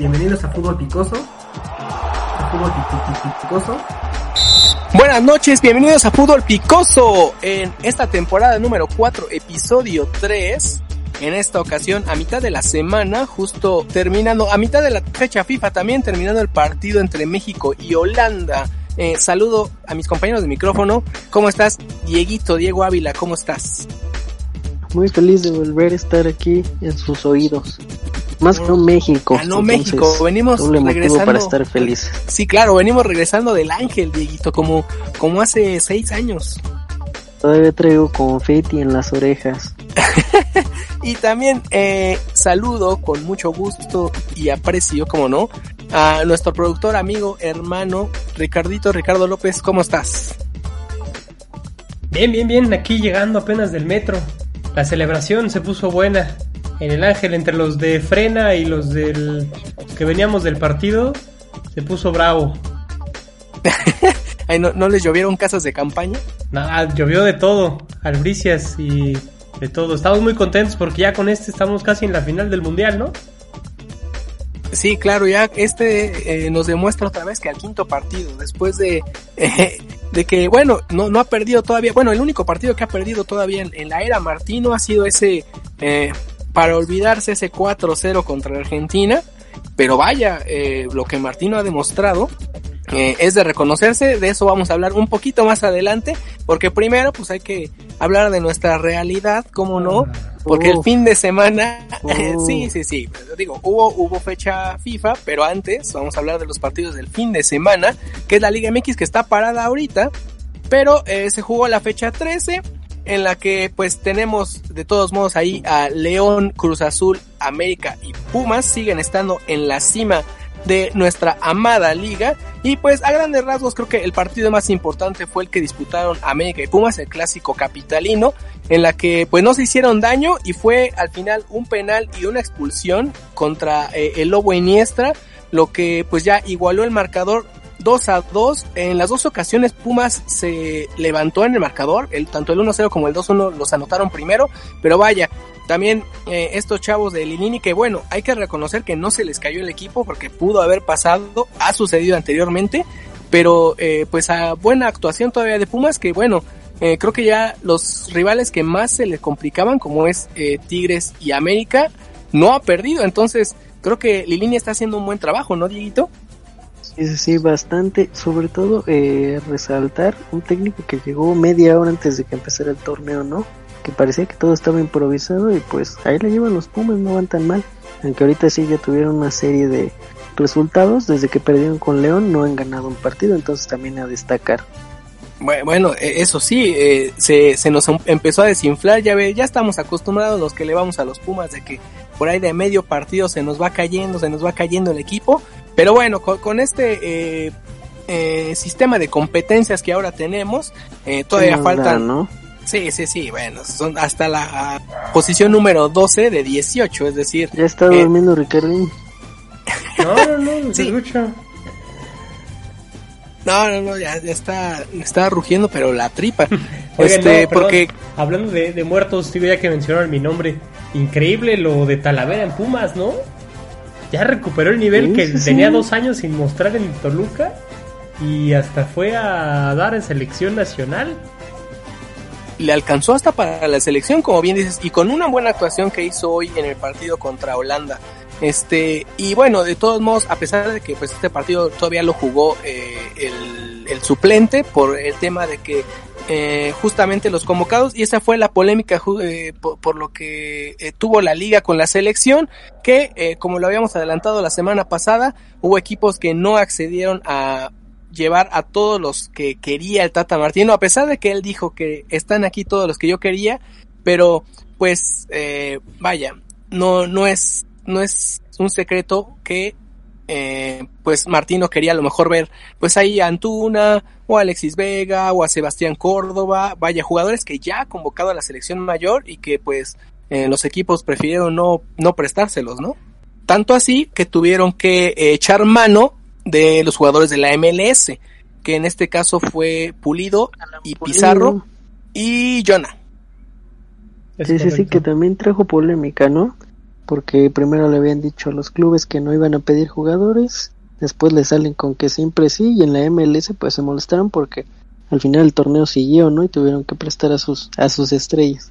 bienvenidos a Fútbol Picoso. A Fútbol Picoso. Buenas noches, bienvenidos a Fútbol Picoso en esta temporada número 4, episodio 3. En esta ocasión, a mitad de la semana, justo terminando, a mitad de la fecha FIFA también, terminando el partido entre México y Holanda. Eh, saludo a mis compañeros de micrófono. ¿Cómo estás? Dieguito, Diego Ávila, ¿cómo estás? Muy feliz de volver a estar aquí en sus oídos. Más que un México. Ganó México, venimos regresando. para estar felices. Sí, claro, venimos regresando del Ángel, Dieguito, como, como hace seis años. Todavía traigo confeti en las orejas. y también eh, saludo con mucho gusto y aprecio, como no, a nuestro productor, amigo, hermano, Ricardito, Ricardo López, ¿cómo estás? Bien, bien, bien, aquí llegando apenas del metro. La celebración se puso buena. En el Ángel, entre los de Frena y los del que veníamos del partido, se puso bravo. ¿no, ¿No les llovieron casas de campaña? Nada, llovió de todo, albricias y de todo. Estamos muy contentos porque ya con este estamos casi en la final del mundial, ¿no? Sí, claro, ya este eh, nos demuestra otra vez que al quinto partido, después de, eh, de que, bueno, no, no ha perdido todavía, bueno, el único partido que ha perdido todavía en, la era Martino ha sido ese, eh, para olvidarse ese 4-0 contra Argentina, pero vaya, lo que Martino ha demostrado eh, es de reconocerse, de eso vamos a hablar un poquito más adelante, porque primero pues hay que hablar de nuestra realidad, ¿cómo no? Porque el fin de semana, sí, sí, sí, digo, hubo, hubo fecha FIFA, pero antes vamos a hablar de los partidos del fin de semana, que es la Liga MX que está parada ahorita, pero eh, se jugó la fecha 13, en la que pues tenemos de todos modos ahí a León, Cruz Azul, América y Pumas, siguen estando en la cima de nuestra amada liga. Y pues a grandes rasgos creo que el partido más importante fue el que disputaron América y Pumas, el clásico capitalino, en la que pues no se hicieron daño y fue al final un penal y una expulsión contra eh, el Lobo Iniestra, lo que pues ya igualó el marcador 2 a 2. En las dos ocasiones Pumas se levantó en el marcador, el, tanto el 1-0 como el 2-1 los anotaron primero, pero vaya, también eh, estos chavos de Lilini que bueno, hay que reconocer que no se les cayó el equipo porque pudo haber pasado, ha sucedido anteriormente, pero eh, pues a buena actuación todavía de Pumas que bueno, eh, creo que ya los rivales que más se les complicaban como es Tigres y América no ha perdido, entonces creo que Lilini está haciendo un buen trabajo, ¿no, Dieguito? Sí, sí, bastante. Sobre todo resaltar un técnico que llegó media hora antes de que empezara el torneo, ¿no? que parecía que todo estaba improvisado y pues ahí le llevan los Pumas, no van tan mal. Aunque ahorita sí ya tuvieron una serie de resultados, desde que perdieron con León no han ganado un partido, entonces también a destacar. Bueno, e, eso sí, eh, se, se nos em, empezó a desinflar, ya ve, ya estamos acostumbrados los que le vamos a los Pumas de que por ahí de medio partido se nos va cayendo, se nos va cayendo el equipo, pero bueno, con, este eh, eh, sistema de competencias que ahora tenemos, todavía faltan... ¿no? Sí, sí, sí, bueno, son hasta la posición número 12 de 18, es decir... Ya está eh, durmiendo Ricardo. No, no, no, se escucha. No, no, no, ya, ya está, está rugiendo, pero la tripa. este, porque... Hablando de, de muertos, digo ya que mencionaron mi nombre, increíble lo de Talavera en Pumas, ¿no? Ya recuperó el nivel que tenía dos años sin mostrar en Toluca y hasta fue a dar en selección nacional le alcanzó hasta para la selección, como bien dices, y con una buena actuación que hizo hoy en el partido contra Holanda. Este, y bueno, de todos modos, a pesar de que pues este partido todavía lo jugó eh, el, el, suplente por el tema de que eh, justamente los convocados, y esa fue la polémica eh, por, lo que eh, tuvo la liga con la selección, que eh, como lo habíamos adelantado la semana pasada, hubo equipos que no accedieron a llevar a todos los que quería el Tata Martino, a pesar de que él dijo que están aquí todos los que yo quería, pero pues vaya, no, no es, no es un secreto que eh, pues Martino quería a lo mejor ver pues ahí a Antuna o a Alexis Vega o a Sebastián Córdoba, vaya jugadores que ya ha convocado a la selección mayor y que pues eh, los equipos prefirieron no, no prestárselos, ¿no? Tanto así que tuvieron que echar mano de los jugadores de la MLS, que en este caso fue Pulido y Pizarro y Jonah. Sí, sí, sí, que también trajo polémica, ¿no? Porque primero le habían dicho a los clubes que no iban a pedir jugadores, después le salen con que siempre sí y en la MLS pues se molestaron porque al final el torneo siguió, ¿no? Y tuvieron que prestar a sus a sus estrellas.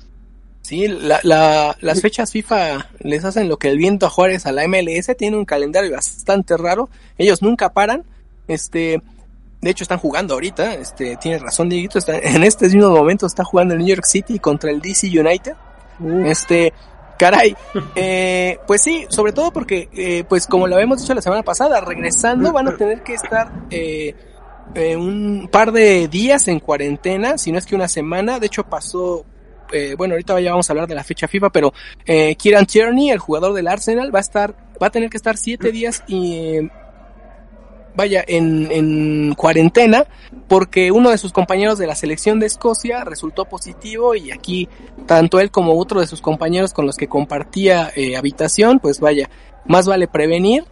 Sí, la, la, las fechas FIFA les hacen lo que el viento a Juárez a la MLS, tiene un calendario bastante raro, ellos nunca paran, este, de hecho están jugando ahorita, este, tiene razón Dieguito, está, en este mismo momento está jugando el New York City contra el DC United, este, caray, eh, pues sí, sobre todo porque, eh, pues como lo habíamos dicho la semana pasada, regresando van a tener que estar, eh, eh, un par de días en cuarentena, si no es que una semana, de hecho pasó eh, bueno, ahorita ya vamos a hablar de la fecha FIFA, pero eh, Kieran Tierney, el jugador del Arsenal, va a estar, va a tener que estar siete días y vaya en, en cuarentena porque uno de sus compañeros de la selección de Escocia resultó positivo y aquí tanto él como otro de sus compañeros con los que compartía eh, habitación, pues vaya, más vale prevenir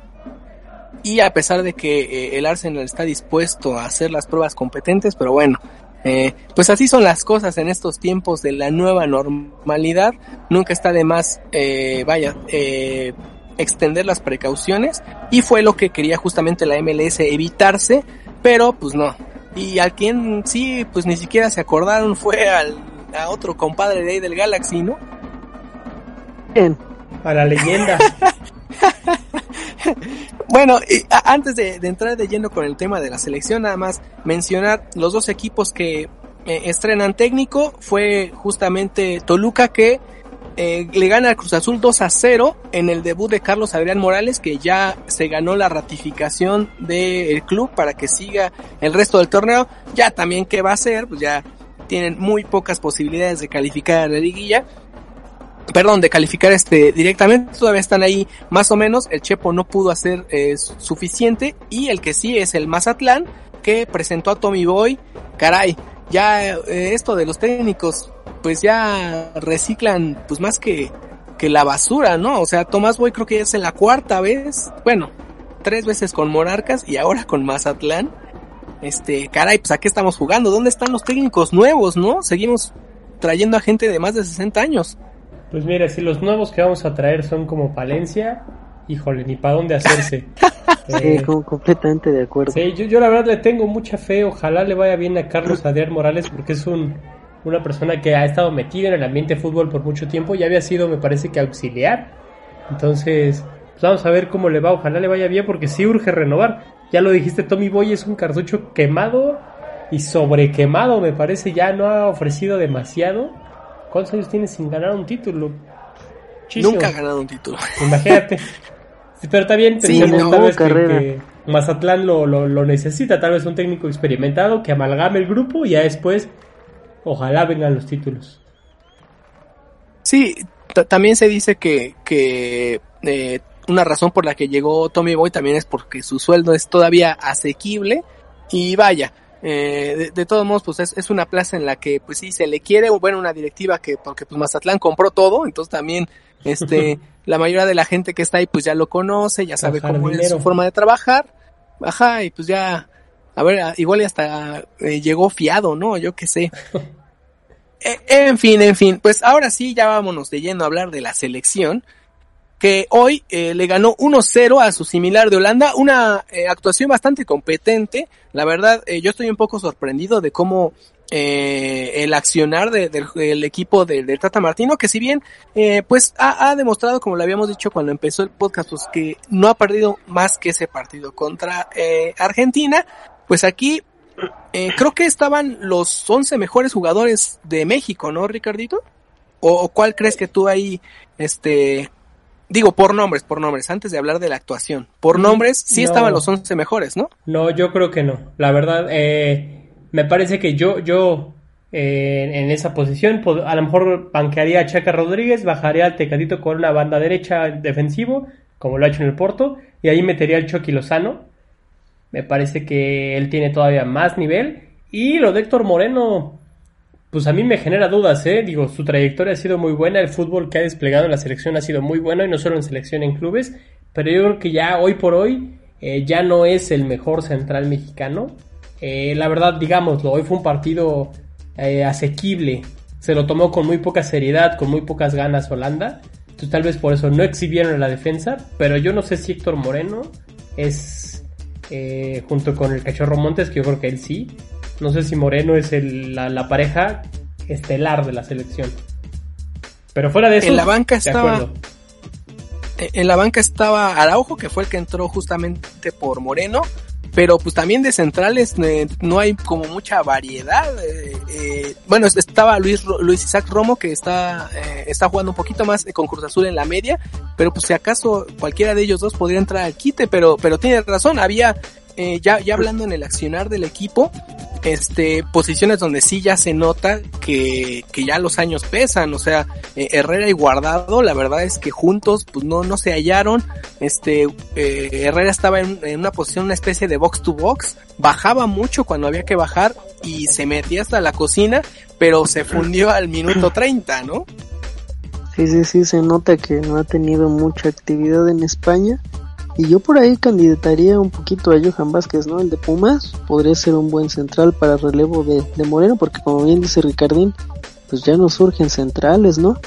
y a pesar de que eh, el Arsenal está dispuesto a hacer las pruebas competentes, pero bueno, eh, pues así son las cosas en estos tiempos de la nueva normalidad. Nunca está de más, eh, vaya, extender las precauciones. Y fue lo que quería justamente la MLS evitarse, pero pues no. Y a quien sí, pues ni siquiera se acordaron fue al, a otro compadre de ahí del Galaxy, ¿no? Bien. A la leyenda. bueno, y antes de, de, entrar de lleno con el tema de la selección, nada más mencionar los dos equipos que eh, estrenan técnico. Fue justamente Toluca que eh, le gana al Cruz Azul 2 a 0 en el debut de Carlos Adrián Morales, que ya se ganó la ratificación del club para que siga el resto del torneo. Ya también qué va a hacer, pues ya tienen muy pocas posibilidades de calificar a la liguilla. Perdón, de calificar este directamente, todavía están ahí más o menos, el Chepo no pudo hacer eh, suficiente. Y el que sí es el Mazatlán que presentó a Tommy Boy, caray, ya eh, esto de los técnicos pues ya reciclan pues más que que la basura, ¿no? O sea, Tomás Boy creo que es en la cuarta vez, bueno, tres veces con Monarcas y ahora con Mazatlán. Este, caray, pues a qué estamos jugando? ¿Dónde están los técnicos nuevos, no? Seguimos trayendo a gente de más de 60 años. Pues mira, si los nuevos que vamos a traer son como Palencia, híjole, ni para dónde hacerse. sí, completamente de acuerdo. Sí, yo, yo, la verdad le tengo mucha fe, ojalá le vaya bien a Carlos Adrián Morales porque es un, una persona que ha estado metida en el ambiente de fútbol por mucho tiempo y había sido, me parece que auxiliar. Entonces, pues vamos a ver cómo le va, ojalá le vaya bien porque sí urge renovar. Ya lo dijiste, Tommy Boy es un cartucho quemado y sobrequemado, me parece, ya no ha ofrecido demasiado ¿Cuántos años tiene sin ganar un título? Muchísimo. Nunca ha ganado un título. Imagínate. Sí, pero está bien, pensemos tal vez que, que, Mazatlán lo, lo, lo, necesita, tal vez un técnico experimentado que amalgame el grupo y ya después ojalá vengan los títulos. Sí, también se dice que, que eh, una razón por la que llegó Tommy Boy también es porque su sueldo es todavía asequible y vaya, eh, de, de, todos modos, pues es, es, una plaza en la que, pues sí, se le quiere, bueno, una directiva que, porque pues Mazatlán compró todo, entonces también, este, la mayoría de la gente que está ahí, pues ya lo conoce, ya sabe cómo es su forma de trabajar, ajá, y pues ya, a ver, igual hasta eh, llegó fiado, ¿no? Yo qué sé. e, en fin, en fin, pues ahora sí, ya vámonos de lleno a hablar de la selección que hoy eh, le ganó 1-0 a su similar de Holanda, una eh, actuación bastante competente. La verdad, eh, yo estoy un poco sorprendido de cómo eh, el accionar de, de, del equipo de, de, Tata Martino, que si bien eh, pues ha, ha, demostrado, como lo habíamos dicho cuando empezó el podcast, pues que no ha perdido más que ese partido contra eh, Argentina, pues aquí eh, creo que estaban los 11 mejores jugadores de México, ¿no, Ricardito? ¿O, o cuál crees que tú ahí, este, Digo, por nombres, por nombres, antes de hablar de la actuación. Por nombres, sí no, estaban los 11 mejores, ¿no? No, yo creo que no. La verdad, eh, me parece que yo, yo eh, en esa posición, a lo mejor banquearía a Chaca Rodríguez, bajaría al Tecatito con una banda derecha defensivo, como lo ha hecho en el Porto, y ahí metería al Chucky Lozano. Me parece que él tiene todavía más nivel. Y lo de Héctor Moreno, pues a mí me genera dudas, ¿eh? Digo, su trayectoria ha sido muy buena, el fútbol que ha desplegado en la selección ha sido muy bueno, y no solo en selección, en clubes, pero yo creo que ya hoy por hoy eh, ya no es el mejor central mexicano. Eh, la verdad, digámoslo, hoy fue un partido eh, asequible, se lo tomó con muy poca seriedad, con muy pocas ganas Holanda, tal vez por eso no exhibieron la defensa, pero yo no sé si Héctor Moreno es eh, junto con el Cachorro Montes, que yo creo que él sí. No sé si Moreno es la, pareja estelar de la selección. Pero fuera de eso, en la banca estaba, en la banca estaba Araujo, que fue el que entró justamente por Moreno, pero pues también de centrales eh, no hay como mucha variedad. Eh, eh, bueno, estaba Luis Luis Isaac Romo que está está jugando un poquito más con Cruz Azul en la media, pero pues si acaso cualquiera de ellos dos podría entrar al quite, pero pero tiene razón, había ya ya hablando en el accionar del equipo, este, posiciones donde sí ya se nota que, que ya los años pesan, o sea, eh, Herrera y Guardado, la verdad es que juntos, pues no, no se hallaron, este, eh, Herrera estaba en, una posición, una especie de box to box, bajaba mucho cuando había que bajar y se metía hasta la cocina, pero se fundió al minuto 30, ¿no? Sí, sí, sí, se nota que no ha tenido mucha actividad en España y yo por ahí candidataría un poquito a Johan Vázquez, ¿no? El de Pumas podría ser un buen central para relevo de, de Moreno, porque como bien dice Ricardín, pues ya no surgen centrales, ¿no?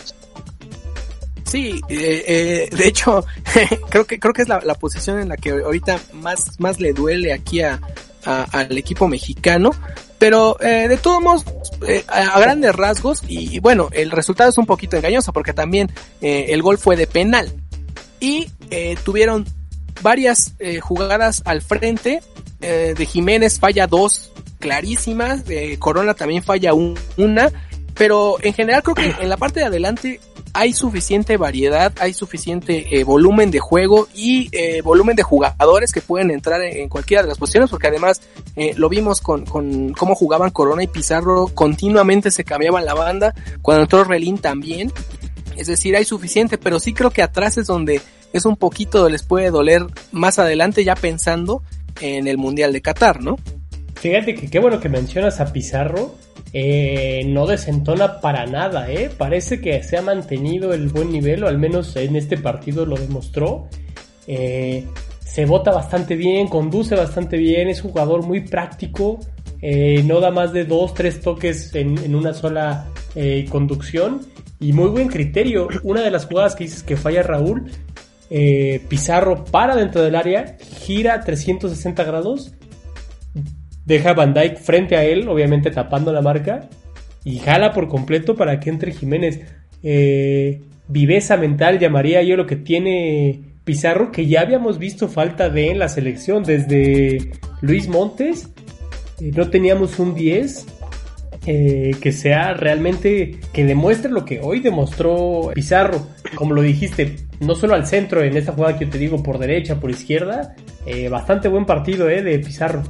Sí, eh, eh, de hecho, creo que creo que es la, posición en la que ahorita más más le duele aquí a, al equipo mexicano, pero eh, de todos modos a, grandes rasgos y, bueno el resultado es un poquito engañoso porque también el gol fue de penal y tuvieron varias eh, jugadas al frente. Eh, de Jiménez falla dos clarísimas. De Corona también falla una. Pero en general creo que en la parte de adelante hay suficiente variedad, hay suficiente eh, volumen de juego y eh, volumen de jugadores que pueden entrar en, cualquiera de las posiciones, porque además eh, lo vimos con, con cómo jugaban Corona y Pizarro, continuamente se cambiaban la banda, cuando entró Relín también, es decir, hay suficiente, pero sí creo que atrás es donde es un poquito les puede doler más adelante ya pensando en el Mundial de Qatar, ¿no? Fíjate que qué bueno que mencionas a Pizarro. Eh, no desentona para nada, ¿eh? Parece que se ha mantenido el buen nivel, o al menos en este partido lo demostró. Eh, se vota bastante bien, conduce bastante bien, es un jugador muy práctico, eh, no da más de dos, tres toques en, en una sola conducción y muy buen criterio. Una de las jugadas que dices que falla Raúl eh, Pizarro para dentro del área, gira 360 grados, deja Van Dyke frente a él, obviamente tapando la marca, y jala por completo para que entre Jiménez. Eh, viveza mental llamaría yo lo que tiene Pizarro, que ya habíamos visto falta de en la selección desde Luis Montes. No teníamos un 10 eh, que sea realmente, que demuestre lo que hoy demostró Pizarro, como lo dijiste, no solo al centro en esta jugada que yo te digo por derecha, por izquierda, eh, bastante buen partido eh, de Pizarro.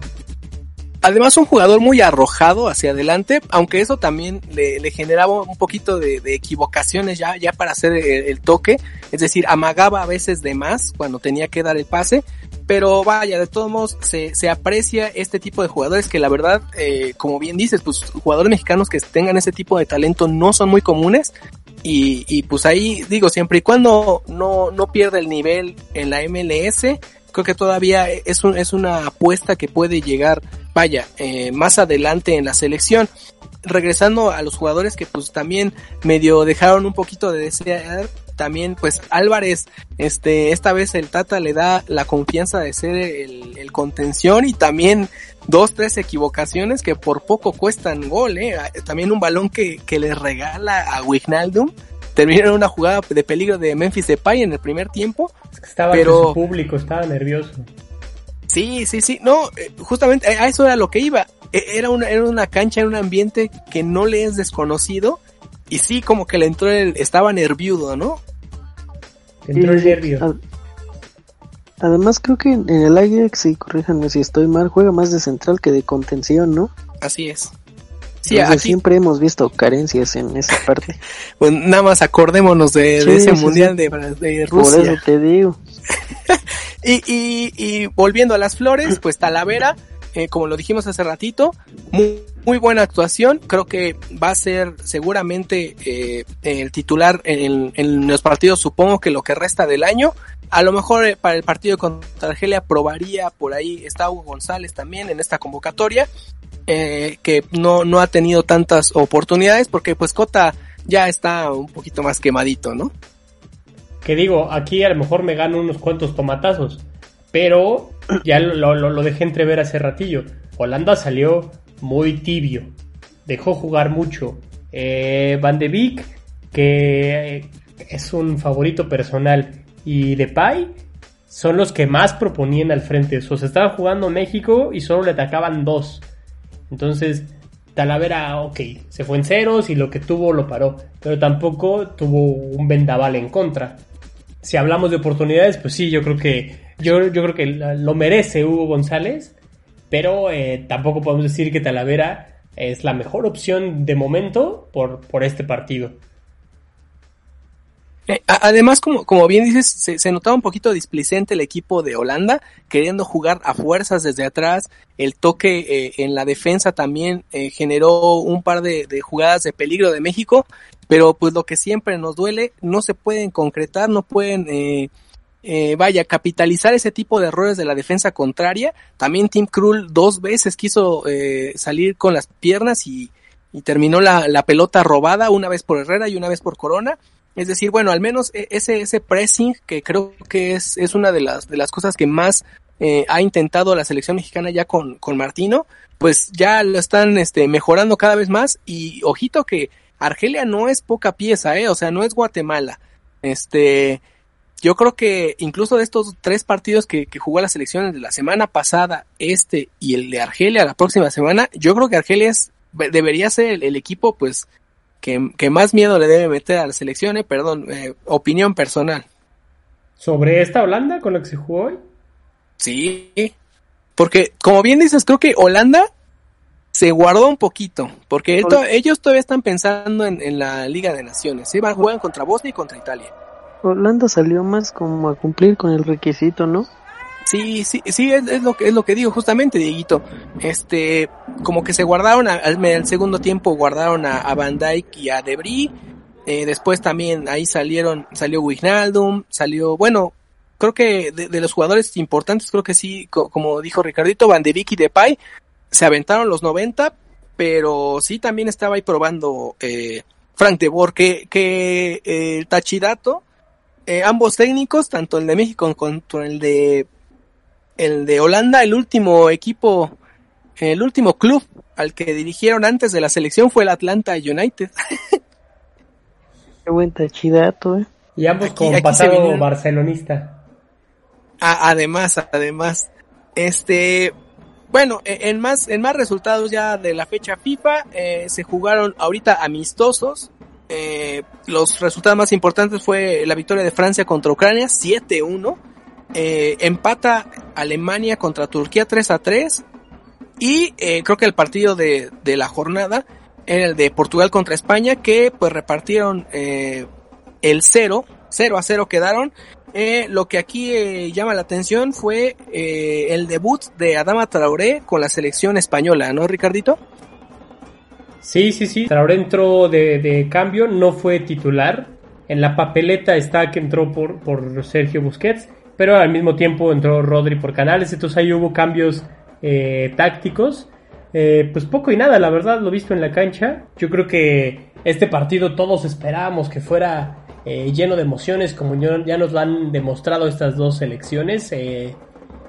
Además un jugador muy arrojado hacia adelante, aunque eso también le, generaba un poquito de, equivocaciones ya, ya para hacer el, toque, es decir, amagaba a veces de más cuando tenía que dar el pase, pero vaya, de todos modos se, se aprecia este tipo de jugadores que la verdad, eh, como bien dices, pues jugadores mexicanos que tengan ese tipo de talento no son muy comunes y, y pues ahí digo, siempre y cuando no, no pierda el nivel en la MLS, creo que todavía es, un, es una apuesta que puede llegar, vaya, eh, más adelante en la selección. Regresando a los jugadores que pues también medio dejaron un poquito de desear, también pues Álvarez, este, esta vez el Tata le da la confianza de ser el, el contención y también dos, tres equivocaciones que por poco cuestan gol, eh. También un balón que, que le regala a Wijnaldum terminó en una jugada de peligro de Memphis Depay en el primer tiempo. estaba pero su público, estaba nervioso. Sí, sí, sí, no, eh, justamente a eso era lo que iba. E, era una, era una cancha, en un ambiente que no le es desconocido y sí como que le entró el, estaba nerviudo, ¿no? entró el nervio. Además creo que en el Ajax, y corríjanme si estoy mal, juega más de central que de contención, ¿no? Así es. Sí, siempre hemos visto carencias en esa parte. pues nada más acordémonos de, ese mundial de, de, Rusia. Por eso te digo. y, y, y volviendo a las flores, pues Talavera, eh, como lo dijimos hace ratito, muy, muy, buena actuación. Creo que va a ser seguramente eh, el titular en, en, los partidos, supongo que lo que resta del año. A lo mejor eh, para el partido contra Argelia probaría por ahí, está Hugo González también en esta convocatoria. Eh, que no, no ha tenido tantas oportunidades porque pues Cota ya está un poquito más quemadito, ¿no? que digo, aquí a lo mejor me gano unos cuantos tomatazos, pero ya lo, lo, dejé entrever hace ratillo. Holanda salió muy tibio, dejó jugar mucho. Eh, Van de Beek, que es un favorito personal, y Depay son los que más proponían al frente. O sea, estaban jugando México y solo le atacaban dos. Entonces, Talavera, ok, se fue en ceros y lo que tuvo lo paró. Pero tampoco tuvo un vendaval en contra. Si hablamos de oportunidades, pues sí, yo creo que yo, yo creo que lo merece Hugo González. Pero eh, tampoco podemos decir que Talavera es la mejor opción de momento por, por este partido. Eh, además, como, como bien dices, se, notaba un poquito displicente el equipo de Holanda, queriendo jugar a fuerzas desde atrás. El toque eh, en la defensa también eh, generó un par de, jugadas de peligro de México, pero pues lo que siempre nos duele, no se pueden concretar, no pueden, vaya, capitalizar ese tipo de errores de la defensa contraria. También Tim Krul dos veces quiso salir con las piernas y, terminó la, la pelota robada, una vez por Herrera y una vez por Corona es decir, bueno, al menos e, ese, ese pressing, que creo que es, es una de las, de las cosas que más eh, ha intentado la selección mexicana ya con, con Martino, pues ya lo están este, mejorando cada vez más. Y ojito que Argelia no es poca pieza, ¿eh? O sea, no es Guatemala. Este, yo creo que incluso de estos tres partidos que, que jugó la selección de la semana pasada, este y el de Argelia la próxima semana, yo creo que Argelia debería ser el, el equipo, pues, que, más miedo le debe meter a la selección, eh, perdón, eh, opinión personal. ¿Sobre esta Holanda con la que se jugó hoy? Sí, porque como bien dices, creo que Holanda se guardó un poquito, porque ellos todavía están pensando en, la Liga de Naciones, ¿sí? Van, juegan contra Bosnia y contra Italia. Holanda salió más como a cumplir con el requisito, ¿no? Sí, sí, sí, es, lo que es lo que digo justamente, Dieguito. Este, como que se guardaron al, segundo tiempo guardaron a, Van Dyke y a Debris. Eh, después también ahí salieron, salió Wijnaldum, salió, bueno, creo que de, los jugadores importantes, creo que sí, como dijo Ricardito, Van de Beek y Depay, se aventaron los 90, pero sí también estaba ahí probando eh, Frank de Boer, que, que eh, Tachidato, eh, ambos técnicos, tanto el de México como el de el de Holanda, el último equipo, el último club al que dirigieron antes de la selección fue el Atlanta United. Qué buen tachidato, eh. Y ambos con pasado barcelonista. además, además, este, bueno, e, en más, en más resultados ya de la fecha FIFA, eh, se jugaron ahorita amistosos. Eh, los resultados más importantes fue la victoria de Francia contra Ucrania, 7-1 eh, empata Alemania contra Turquía 3 a 3 y eh, creo que el partido de, de, la jornada era el de Portugal contra España que pues repartieron eh, el 0, 0 a 0 quedaron. Lo que aquí llama la atención fue el debut de Adama Traoré con la selección española, ¿no, Ricardito? Sí, sí, sí. Traoré entró de, de cambio, no fue titular. En la papeleta está que entró por, por Sergio Busquets pero al mismo tiempo entró Rodri por Canales, entonces ahí hubo cambios eh, tácticos. Eh, pues poco y nada, la verdad, lo visto en la cancha. Yo creo que este partido todos esperábamos que fuera eh, lleno de emociones, como ya nos lo han demostrado estas dos selecciones.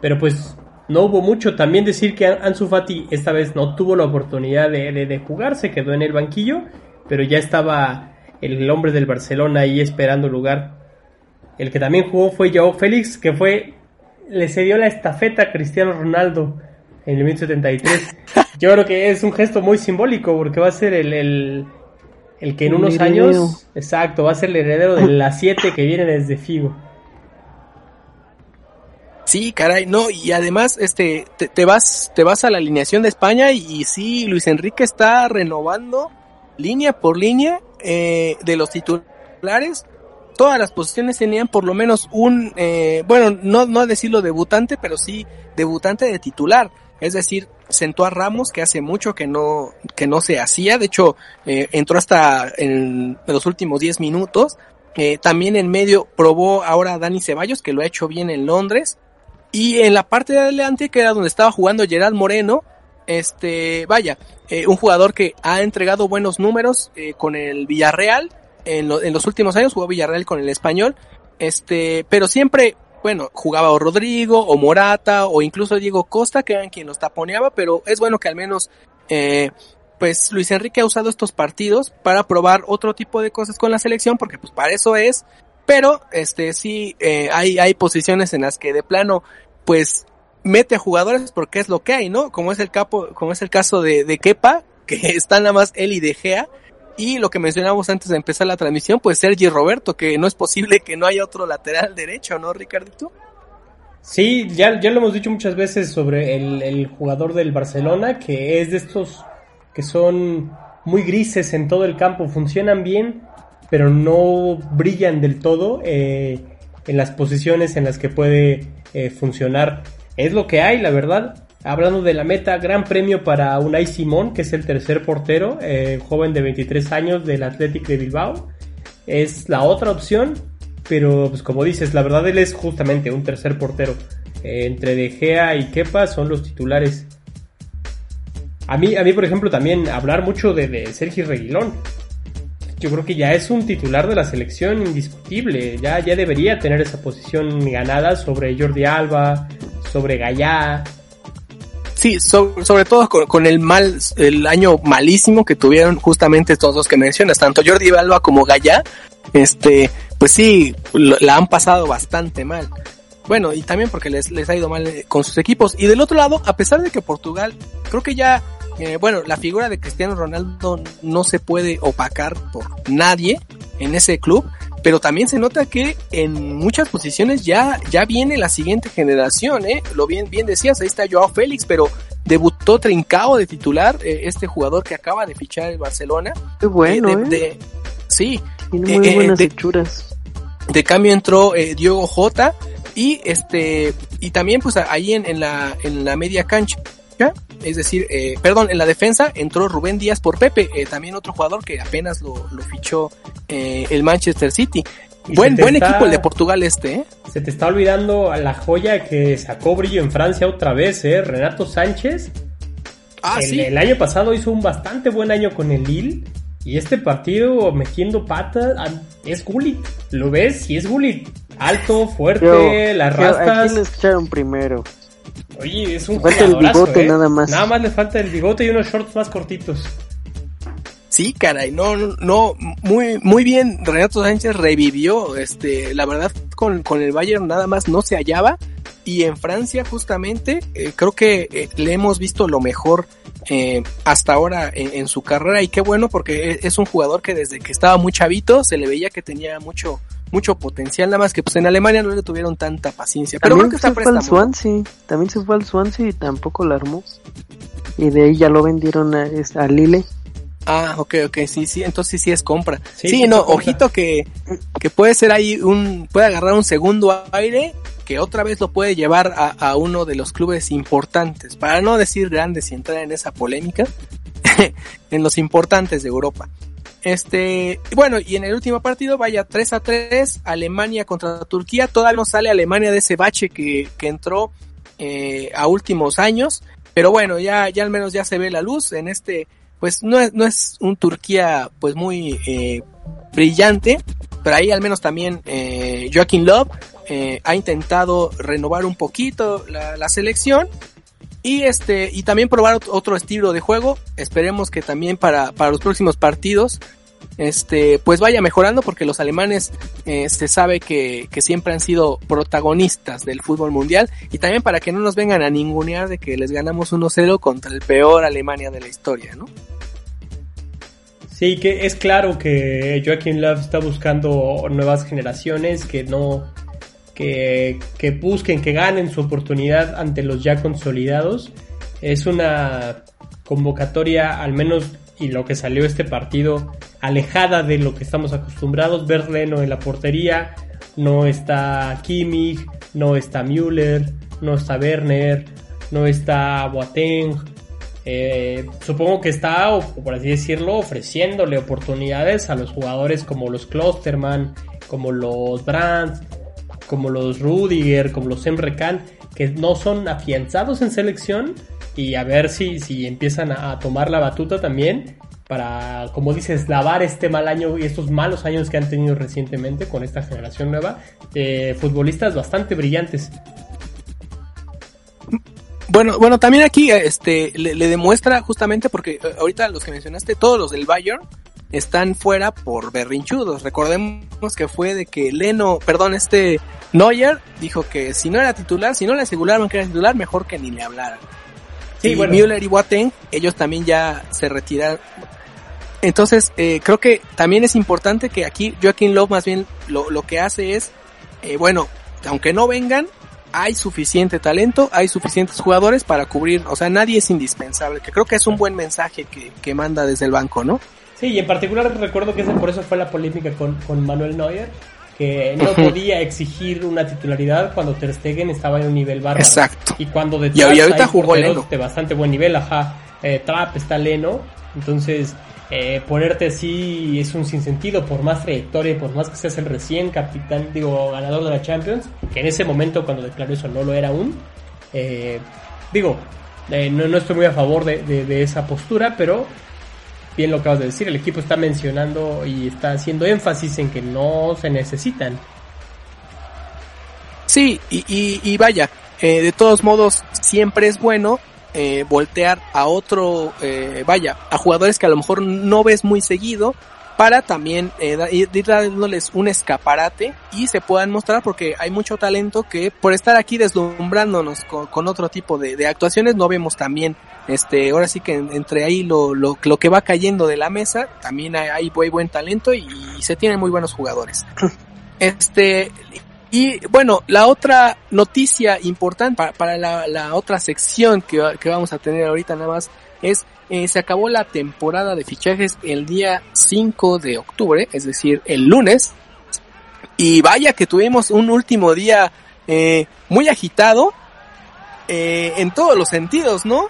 pero pues no hubo mucho. También decir que Ansu Fati esta vez no tuvo la oportunidad de, de, de jugar, se quedó en el banquillo, pero ya estaba el hombre del Barcelona ahí esperando lugar el que también jugó fue Joao Félix, que fue le cedió la estafeta a Cristiano Ronaldo en el 1973. Yo creo que es un gesto muy simbólico porque va a ser el, el, que en unos años, exacto, va a ser el heredero de las siete que viene desde Figo. Sí, caray, no, y además, este, te, vas, te vas a la alineación de España y, sí, Luis Enrique está renovando línea por línea eh, de los titulares todas las posiciones tenían por lo menos un, eh, bueno, no, no decirlo debutante, pero sí debutante de titular. Es decir, sentó a Ramos, que hace mucho que no, que no se hacía. De hecho, eh, entró hasta en, los últimos 10 minutos. Eh, también en medio probó ahora a Dani Ceballos, que lo ha hecho bien en Londres. Y en la parte de adelante, que era donde estaba jugando Gerard Moreno, este, vaya, eh, un jugador que ha entregado buenos números eh, con el Villarreal en, los últimos años jugó Villarreal con el español. Este, pero siempre, bueno, jugaba o Rodrigo, o Morata, o incluso Diego Costa, que eran quien los taponeaba, pero es bueno que al menos, eh, pues Luis Enrique ha usado estos partidos para probar otro tipo de cosas con la selección, porque pues para eso es, pero este sí, eh, hay, hay posiciones en las que de plano, pues mete a jugadores porque es lo que hay, ¿no? Como es el capo, como es el caso de, de Kepa, que está nada más él y De Gea, y lo que mencionamos antes de empezar la transmisión, pues Sergi Roberto, que no es posible que no haya otro lateral derecho, ¿no, Ricardito? Sí, ya, ya lo hemos dicho muchas veces sobre el, el jugador del Barcelona, que es de estos que son muy grises en todo el campo, funcionan bien, pero no brillan del todo eh, en las posiciones en las que puede eh, funcionar. Es lo que hay, la verdad. Hablando de la meta, gran premio para Unai Simón, que es el tercer portero, eh, joven de 23 años del Athletic de Bilbao. Es la otra opción, pero pues como dices, la verdad él es justamente un tercer portero. Eh, entre De Gea y Kepa son los titulares. A mí, a mí, por ejemplo, también hablar mucho de, de Sergio Reguilón. Yo creo que ya es un titular de la selección indiscutible. Ya, ya debería tener esa posición ganada sobre Jordi Alba, sobre Gallá, Sí, sobre todo con, el mal, el año malísimo que tuvieron justamente estos dos que mencionas, tanto Jordi Alba como Gaya, este, pues sí, la han pasado bastante mal. Bueno, y también porque les, les ha ido mal eh, con sus equipos. Y del otro lado, a pesar de que Portugal, creo que ya, eh, bueno, la figura de Cristiano Ronaldo no se puede opacar por nadie en ese club, pero también se nota que en muchas posiciones ya, ya viene la siguiente generación, ¿eh? Lo bien, bien decías, ahí está Joao Félix, pero debutó Trincao de titular, eh, este jugador que acaba de fichar el Barcelona. Qué bueno, eh, de, sí. Tiene muy buenas hechuras. De cambio entró Diogo Jota y este, y también pues ahí en, en la, en la media cancha es decir, eh, perdón, en la defensa entró Rubén Díaz por Pepe, eh, también otro jugador que apenas lo, lo fichó eh, el Manchester City. buen, buen equipo el de Portugal este, ¿eh? Se te está olvidando a la joya que sacó brillo en Francia otra vez, ¿eh? Renato Sánchez. Ah, el, sí. El año pasado hizo un bastante buen año con el Lille. Y este partido metiendo patas es Gullit. ¿Lo ves? Sí es Gullit. Alto, fuerte, Yo, las yo, ¿a rastas. quién les echaron primero? Oye, es un Falta el bigote ¿eh? nada más. Nada más le falta el bigote y unos shorts más cortitos. Sí, caray, no, no, no, muy, muy bien, Renato Sánchez revivió, este, la verdad, con, con el Bayern nada más no se hallaba, y en Francia justamente, eh, creo que eh, le hemos visto lo mejor eh, hasta ahora en, en, su carrera, y qué bueno, porque es, es un jugador que desde que estaba muy chavito, se le veía que tenía mucho, mucho potencial, nada más que pues en Alemania no le tuvieron tanta paciencia, pero También creo que está se fue al. Swansea, también se fue al Swansea y tampoco la armó. Y de ahí ya lo vendieron a, es- a Lille. Ah, ok, ok, sí, sí, entonces sí, es compra. Sí, no, compra. ojito que, que puede ser ahí un, puede agarrar un segundo aire que otra vez lo puede llevar a, a uno de los clubes importantes, para no decir grandes y entrar en esa polémica, en los importantes de Europa. Este, bueno, y en el último partido, vaya 3 a 3, Alemania contra Turquía, todavía no sale Alemania de ese bache que, que entró eh, a últimos años, pero bueno, ya, ya al menos ya se ve la luz en este, pues no es, no es un Turquía pues muy eh, brillante, pero ahí al menos también eh, Joaquín Love eh, ha intentado renovar un poquito la, la selección y este y también probar ot- otro estilo de juego esperemos que también para, para los próximos partidos este pues vaya mejorando porque los alemanes eh, se sabe que, que siempre han sido protagonistas del fútbol mundial y también para que no nos vengan a ningunear de que les ganamos 1-0 contra el peor Alemania de la historia, ¿no? Sí, que es claro que Joaquín Love está buscando nuevas generaciones que no que, que busquen, que ganen su oportunidad ante los ya consolidados. Es una convocatoria, al menos y lo que salió este partido, alejada de lo que estamos acostumbrados. Ver Leno en la portería, no está Kimmich, no está Müller, no está Werner, no está Boateng. Eh, supongo que está, por así decirlo, ofreciéndole oportunidades a los jugadores como los Klosterman, como los Brands, como los Rudiger, como los Emre Can, que no son afianzados en selección y a ver si, si empiezan a, tomar la batuta también para, como dices, lavar este mal año y estos malos años que han tenido recientemente con esta generación nueva, eh, futbolistas bastante brillantes. Bueno, bueno, también aquí este le, demuestra justamente porque eh, ahorita los que mencionaste, todos los del Bayern están fuera por berrinchudos. Recordemos que fue de que Leno, perdón, este Neuer dijo que si no era titular, si no le aseguraron que era titular, mejor que ni le hablaran. Sí, y Müller y Boateng, ellos también ya se retiraron. Entonces, eh, creo que también es importante que aquí Joaquín Love más bien lo, lo que hace es, eh, bueno, aunque no vengan, hay suficiente talento, hay suficientes jugadores para cubrir, o sea, nadie es indispensable, que creo que es un buen mensaje que, que manda desde el banco, ¿no? Sí, y en particular recuerdo que por eso fue la polémica con, con Manuel Neuer, que no podía exigir una titularidad cuando Ter Stegen estaba en un nivel bárbaro. Exacto. Y cuando de y ahorita jugó Leno. de bastante buen nivel, ajá, eh, Trap está Leno, entonces eh, ponerte así es un sinsentido por más trayectoria, por más que seas el recién capitán, digo, ganador de la Champions, que en ese momento cuando declaró eso no lo era aún. Eh, digo, eh, no, no, estoy muy a favor de, de, esa postura, pero bien lo acabas de decir, el equipo está mencionando y está haciendo énfasis en que no se necesitan. Sí, y, y, y vaya, de todos modos siempre es bueno eh, voltear a otro, eh, vaya, a jugadores que a lo mejor no ves muy seguido para también eh, ir dándoles un escaparate y se puedan mostrar porque hay mucho talento que por estar aquí deslumbrándonos con, otro tipo de, actuaciones no vemos también este ahora sí que entre ahí lo, lo, que va cayendo de la mesa también hay, buen, talento y, se tienen muy buenos jugadores. Este y bueno, la otra noticia importante para, la, otra sección que, vamos a tener ahorita nada más es, eh, se acabó la temporada de fichajes el día 5 de octubre, es decir, el lunes. Y vaya que tuvimos un último día eh, muy agitado eh, en todos los sentidos, ¿no?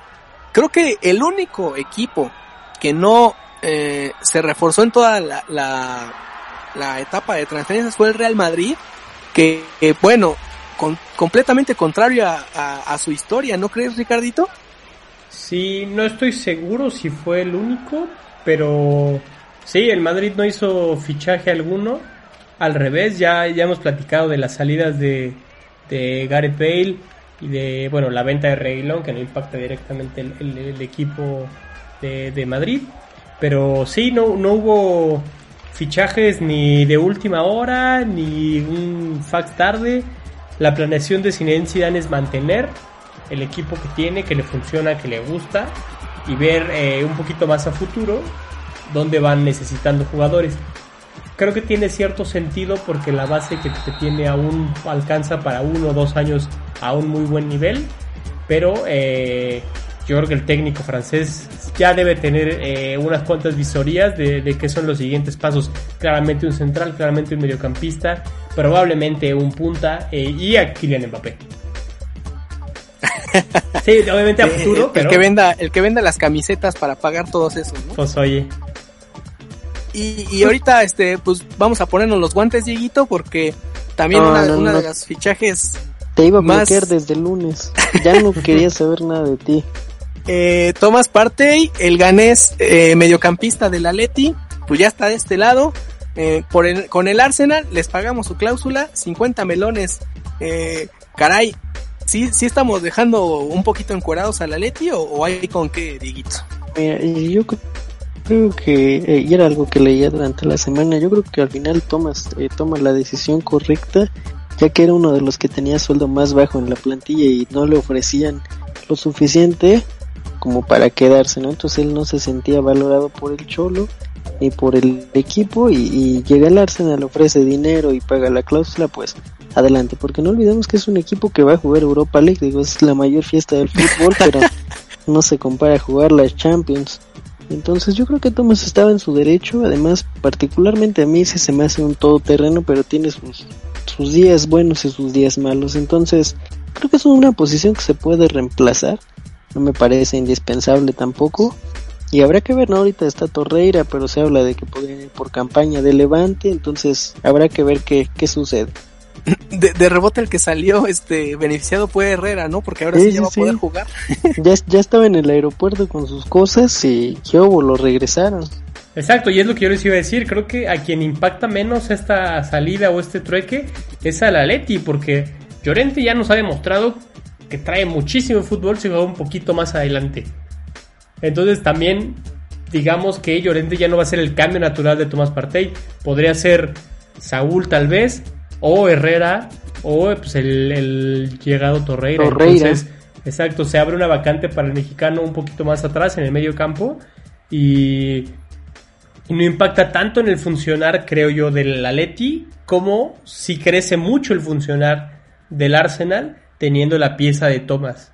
Creo que el único equipo que no se reforzó en toda la, la, etapa de transferencias fue el Real Madrid que, bueno, con, completamente contrario a, su historia, ¿no crees, Ricardito? Sí, no estoy seguro si fue el único, pero sí, el Madrid no hizo fichaje alguno. Al revés, ya, ya hemos platicado de las salidas de, de Gareth Bale y de, bueno, la venta de Reguilón, que no impacta directamente el, equipo de, de, Madrid. Pero sí, no, no hubo fichajes ni de última hora, ni un fax tarde. La planeación de Zinedine Zidane es mantener el equipo que tiene, que le funciona, que le gusta y ver eh, un poquito más a futuro dónde van necesitando jugadores. Creo que tiene cierto sentido porque la base que, que tiene aún alcanza para uno o dos años a un muy buen nivel, pero eh, yo creo que el técnico francés ya debe tener eh, unas cuantas visorías de, qué son los siguientes pasos. Claramente un central, claramente un mediocampista, probablemente un punta eh, y a Kylian Mbappé. Sí, obviamente a futuro, el, que venda, el que venda las camisetas para pagar todos esos, ¿no? Pues oye. Y, y ahorita, este, pues vamos a ponernos los guantes, Dieguito, porque también una, de las fichajes te iba a bloquear desde el lunes. Ya no quería saber nada de ti. Eh, Tomás Partey, el ganés eh, mediocampista del Atleti, pues ya está de este lado. Eh, por el, con el Arsenal les pagamos su cláusula, 50 melones. Eh, caray, ¿sí, ¿sí estamos dejando un poquito encuerados al Atleti o, o hay con qué, Dieguito? yo creo que, eh, y era algo que leía durante la semana, yo creo que al final Tomás eh, toma la decisión correcta, ya que era uno de los que tenía sueldo más bajo en la plantilla y no le ofrecían lo suficiente como para quedarse, ¿no? Entonces él no se sentía valorado por el Cholo ni por el equipo y, llega el Arsenal, ofrece dinero y paga la cláusula, pues adelante, porque no olvidemos que es un equipo que va a jugar Europa League, digo, es la mayor fiesta del fútbol, pero no se compara a jugar las Champions. Entonces yo creo que Thomas estaba en su derecho, además particularmente a mí sí se me hace un todoterreno, pero tiene sus, sus días buenos y sus días malos, entonces creo que es una posición que se puede reemplazar no me parece indispensable tampoco. Y habrá que ver, ¿no? Ahorita está Torreira, pero se habla de que podría ir por campaña de Levante, entonces habrá que ver qué, qué sucede. De, rebote el que salió este beneficiado fue Herrera, ¿no? Porque ahora sí, ya va a poder jugar. ya, ya estaba en el aeropuerto con sus cosas y Kiobo lo regresaron. Exacto, y es lo que yo les iba a decir. Creo que a quien impacta menos esta salida o este trueque es a la Leti, porque Llorente ya nos ha demostrado que trae muchísimo fútbol si va un poquito más adelante. Entonces también digamos que Llorente ya no va a ser el cambio natural de Tomás Partey. Podría ser Saúl tal vez, o Herrera, o pues, el, llegado Torreira. Entonces, exacto, se abre una vacante para el mexicano un poquito más atrás en el medio campo y, y no impacta tanto en el funcionar, creo yo, del Atleti como si crece mucho el funcionar del Arsenal teniendo la pieza de Thomas.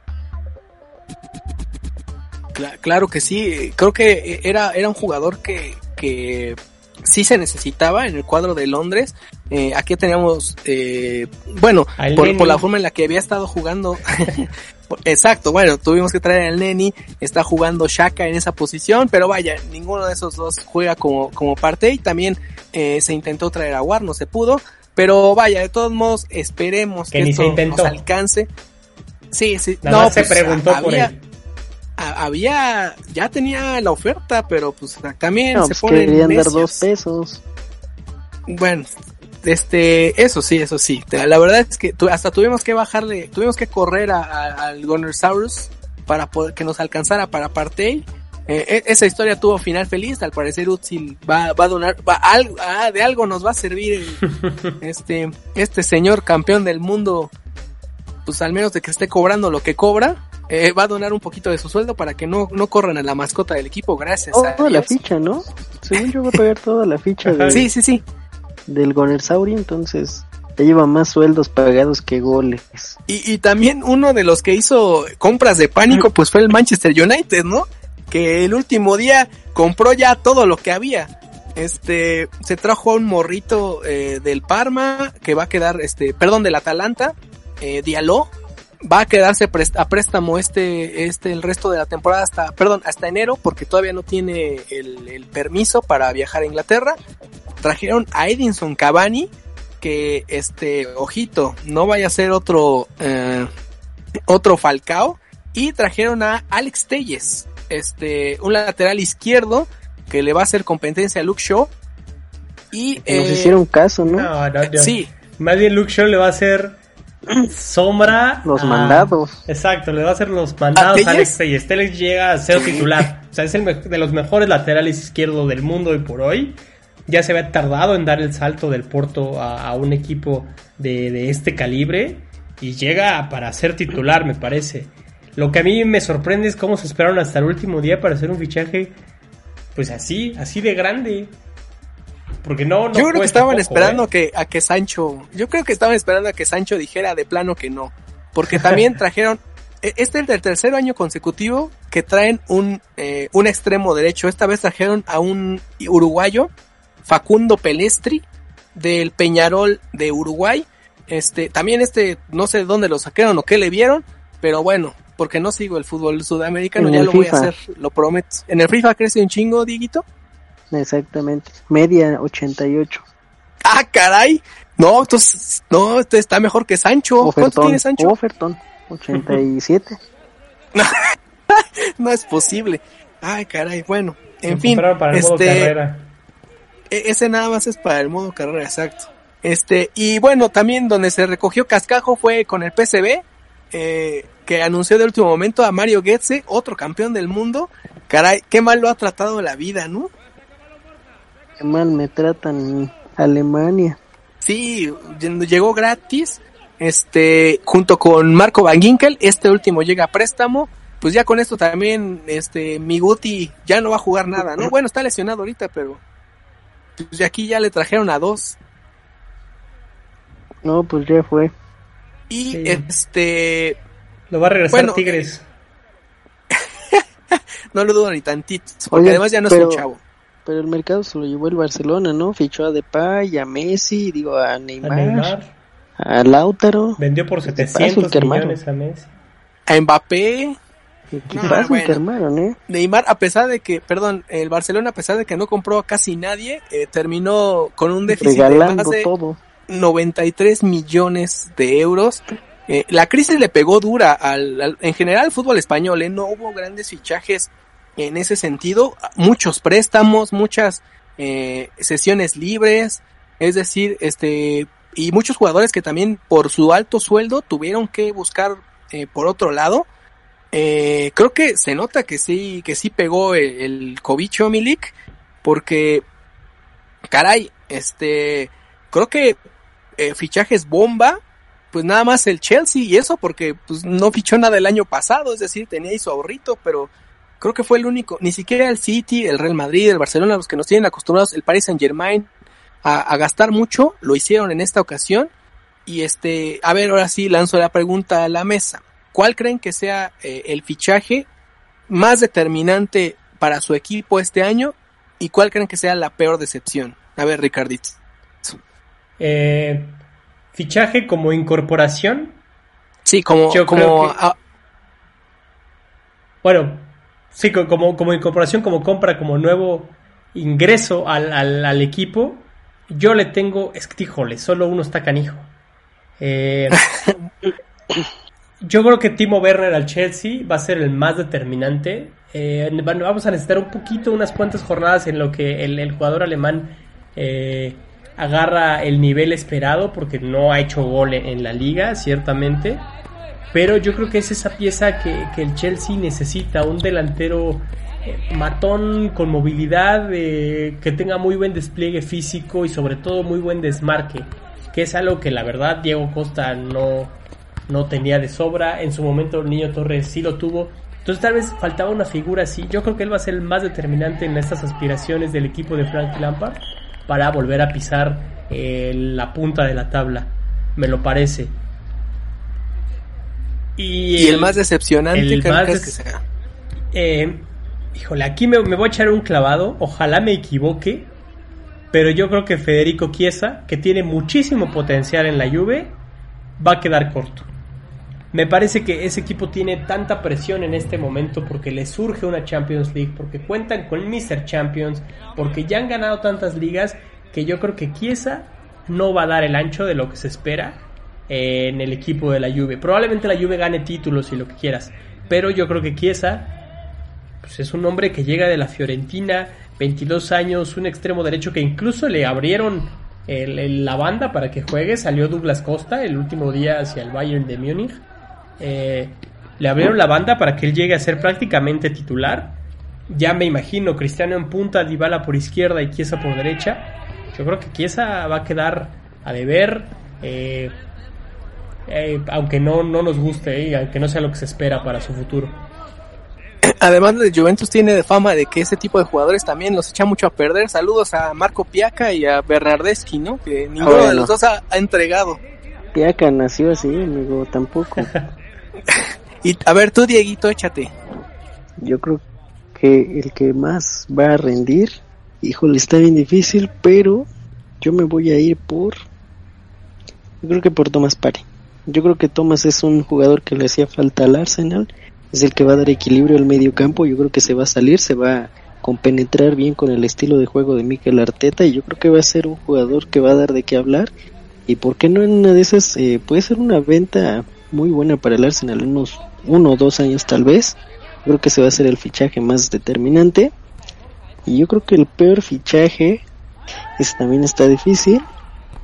Claro que sí, creo que era, era un jugador que, que sí se necesitaba en el cuadro de Londres. Eh, aquí teníamos, eh, bueno, por, la forma en la que había estado jugando. Exacto, bueno, tuvimos que traer al Neni, está jugando Shaka en esa posición, pero vaya, ninguno de esos dos juega como, como parte y también eh, se intentó traer a War, no se pudo, pero vaya, de todos modos, esperemos que, esto nos alcance. Sí, sí, no, se pues, preguntó por él había, ya tenía la oferta, pero pues también se pues, querían dar dos pesos. Bueno, este, eso sí, eso sí. La verdad es que hasta tuvimos que bajarle, tuvimos que correr al Gonersaurus para poder, que nos alcanzara para Partey. Eh, e, esa historia tuvo final feliz, al parecer Utzil va, va a donar, va, algo, ah, de algo nos va a servir este, este señor campeón del mundo, pues al menos de que esté cobrando lo que cobra, eh, va a donar un poquito de su sueldo para que no, no corran a la mascota del equipo, gracias toda la ficha, ¿no? Según yo voy a pagar toda la ficha de, sí, sí, sí. Del Gonersauri, entonces ya lleva más sueldos pagados que goles. Y, y también uno de los que hizo compras de pánico, pues fue el Manchester United, ¿no? Que el último día compró ya todo lo que había. Este, se trajo a un morrito eh, del Parma, que va a quedar, este, perdón, del Atalanta, eh, Diallo, va a quedarse a préstamo este, este, el resto de la temporada hasta, perdón, hasta enero, porque todavía no tiene el, permiso para viajar a Inglaterra. Trajeron a Edinson Cavani, que este, ojito, no vaya a ser otro, eh, otro Falcao. Y trajeron a Alex Telles, este, un lateral izquierdo que le va a hacer competencia a Luke Shaw. Y, Nos eh, hicieron caso, ¿no? no, no sí. Más bien Luke Shaw le va a hacer sombra. Los mandados. Exacto, le va a hacer los mandados a Alex y Alex llega a ser titular. O sea, es el de los mejores laterales izquierdos del mundo y por hoy. Ya se había tardado en dar el salto del Porto a, un equipo de, este calibre y llega para ser titular, me parece. Lo que a mí me sorprende es cómo se esperaron hasta el último día para hacer un fichaje, pues así, así de grande. Porque no, yo creo que estaban esperando ¿eh? que, a que Sancho, yo creo que estaban esperando a que Sancho dijera de plano que no. Porque también trajeron, e, este es el tercer año consecutivo que traen un, eh, un extremo derecho. Esta vez trajeron a un uruguayo, Facundo Pelestri, del Peñarol de Uruguay. Este, también este, no sé dónde lo sacaron o qué le vieron, pero bueno, porque no sigo el fútbol sudamericano, ya lo voy a hacer, lo prometo. ¿En el FIFA crece un chingo, Diguito? Exactamente. Media 88. Ah, caray. No, entonces, no, este está mejor que Sancho. ¿Cuánto tiene Sancho? Oferton, 87. no, es posible. Ay, caray, bueno, en fin. este, e, ese nada más es para el modo carrera, exacto. Este, y bueno, también donde se recogió cascajo fue con el PCB, eh, que anunció de último momento a Mario Goetze, otro campeón del mundo. Caray, qué mal lo ha tratado la vida, ¿no? Qué mal me tratan en Alemania. Sí, llegó gratis, este, junto con Marco Van Ginkel, este último llega a préstamo, pues ya con esto también, este, Miguti ya no va a jugar nada, ¿no? Bueno, está lesionado ahorita, pero, pues de aquí ya le trajeron a dos. No, pues ya fue. Y este... Lo va a regresar Tigres. no lo dudo ni tantito, porque además ya no es un chavo pero el mercado se lo llevó el Barcelona, ¿no? Fichó a Depay, a Messi, digo a Neymar, a, Lautaro. Vendió por 700 millones a Messi. A Mbappé. ¿Qué armaron, ¿eh? Neymar, a pesar de que, perdón, el Barcelona, a pesar de que no compró a casi nadie, eh, terminó con un déficit Regalando de todo. 93 millones de euros. Eh, la crisis le pegó dura al, en general al fútbol español, ¿eh? no hubo grandes fichajes en ese sentido, muchos préstamos, muchas eh, sesiones libres, es decir, este y muchos jugadores que también por su alto sueldo tuvieron que buscar eh, por otro lado. Eh, creo que se nota que sí que sí pegó el, el cobicho Milik porque caray, este creo que eh, fichajes bomba pues nada más el Chelsea y eso porque pues no fichó nada el año pasado, es decir, tenía su ahorrito, pero creo que fue el único, ni siquiera el City, el Real Madrid, el Barcelona, los que nos tienen acostumbrados, el Paris Saint Germain, a, gastar mucho, lo hicieron en esta ocasión. Y este, a ver, ahora sí lanzo la pregunta a la mesa. ¿Cuál creen que sea eh, el fichaje más determinante para su equipo este año? ¿Y cuál creen que sea la peor decepción? A ver, Ricardito. Eh, fichaje como incorporación. Sí, como, como bueno, sí, como, como incorporación, como compra, como nuevo ingreso al, al, equipo. Yo le tengo, es que, híjole, solo uno está canijo. Eh, yo creo que Timo Werner al Chelsea va a ser el más determinante. Eh, vamos a necesitar un poquito, unas cuantas jornadas en lo que el, jugador alemán eh, agarra el nivel esperado porque no ha hecho gol en la liga, ciertamente. Pero yo creo que es esa pieza que, el Chelsea necesita, un delantero eh, matón con movilidad, que tenga muy buen despliegue físico y sobre todo muy buen desmarque, que es algo que la verdad Diego Costa no, no tenía de sobra. En su momento el Niño Torres sí lo tuvo. Entonces tal vez faltaba una figura así. Yo creo que él va a ser el más determinante en estas aspiraciones del equipo de Frank Lampard para volver a pisar eh, la punta de la tabla, me lo parece. Y, el, más decepcionante el que sea. Eh, híjole, aquí me, voy a echar un clavado, ojalá me equivoque, pero yo creo que Federico Chiesa, que tiene muchísimo potencial en la Juve, va a quedar corto. Me parece que ese equipo tiene tanta presión en este momento porque le surge una Champions League, porque cuentan con Mr. Champions, porque ya han ganado tantas ligas que yo creo que Chiesa no va a dar el ancho de lo que se espera en el equipo de la Juve. Probablemente la Juve gane títulos y lo que quieras, pero yo creo que Chiesa pues es un hombre que llega de la Fiorentina, 22 años, un extremo derecho que incluso le abrieron la banda para que juegue, salió Douglas Costa el último día hacia el Bayern de Múnich eh, le abrieron la banda para que él llegue a ser prácticamente titular. Ya me imagino Cristiano en punta, Dybala por izquierda y Chiesa por derecha. Yo creo que Chiesa va a quedar a deber, eh, eh, aunque no, no nos guste, aunque no sea lo que se espera para su futuro. Además de Juventus tiene de fama de que ese tipo de jugadores también los echa mucho a perder. Saludos a Marco Piaca y a Bernardeschi, ¿no? Que ninguno de los dos ha, ha entregado. Piaca nació así, amigo, tampoco. y a ver, tú, Dieguito, échate. Yo creo que el que más va a rendir, híjole, está bien difícil, pero yo me voy a ir por. Yo creo que por Thomas Pari. Yo creo que Thomas es un jugador que le hacía falta al Arsenal. Es el que va a dar equilibrio al medio campo. Yo creo que se va a salir, se va a compenetrar bien con el estilo de juego de Mikel Arteta. Y yo creo que va a ser un jugador que va a dar de qué hablar. Y por qué no en una de esas eh, puede ser una venta muy buena para el Arsenal, unos uno o dos años tal vez. Creo que se va a ser el fichaje más determinante. Y yo creo que el peor fichaje, ese también está difícil.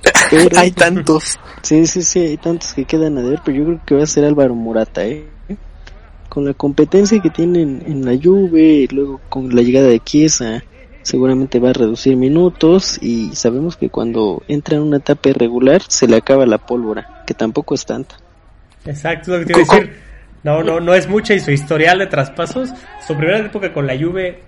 Pero, hay tantos. Sí, sí, sí, hay tantos que quedan a ver, pero yo creo que va a ser Álvaro Morata, ¿eh? Con la competencia que tienen en la Juve, y luego con la llegada de Chiesa, seguramente va a reducir minutos y sabemos que cuando entra en una etapa irregular se le acaba la pólvora, que tampoco es tanta. Exacto, lo que te iba a decir. No, no, no es mucha y su historial de traspasos, su primera época con la Juve,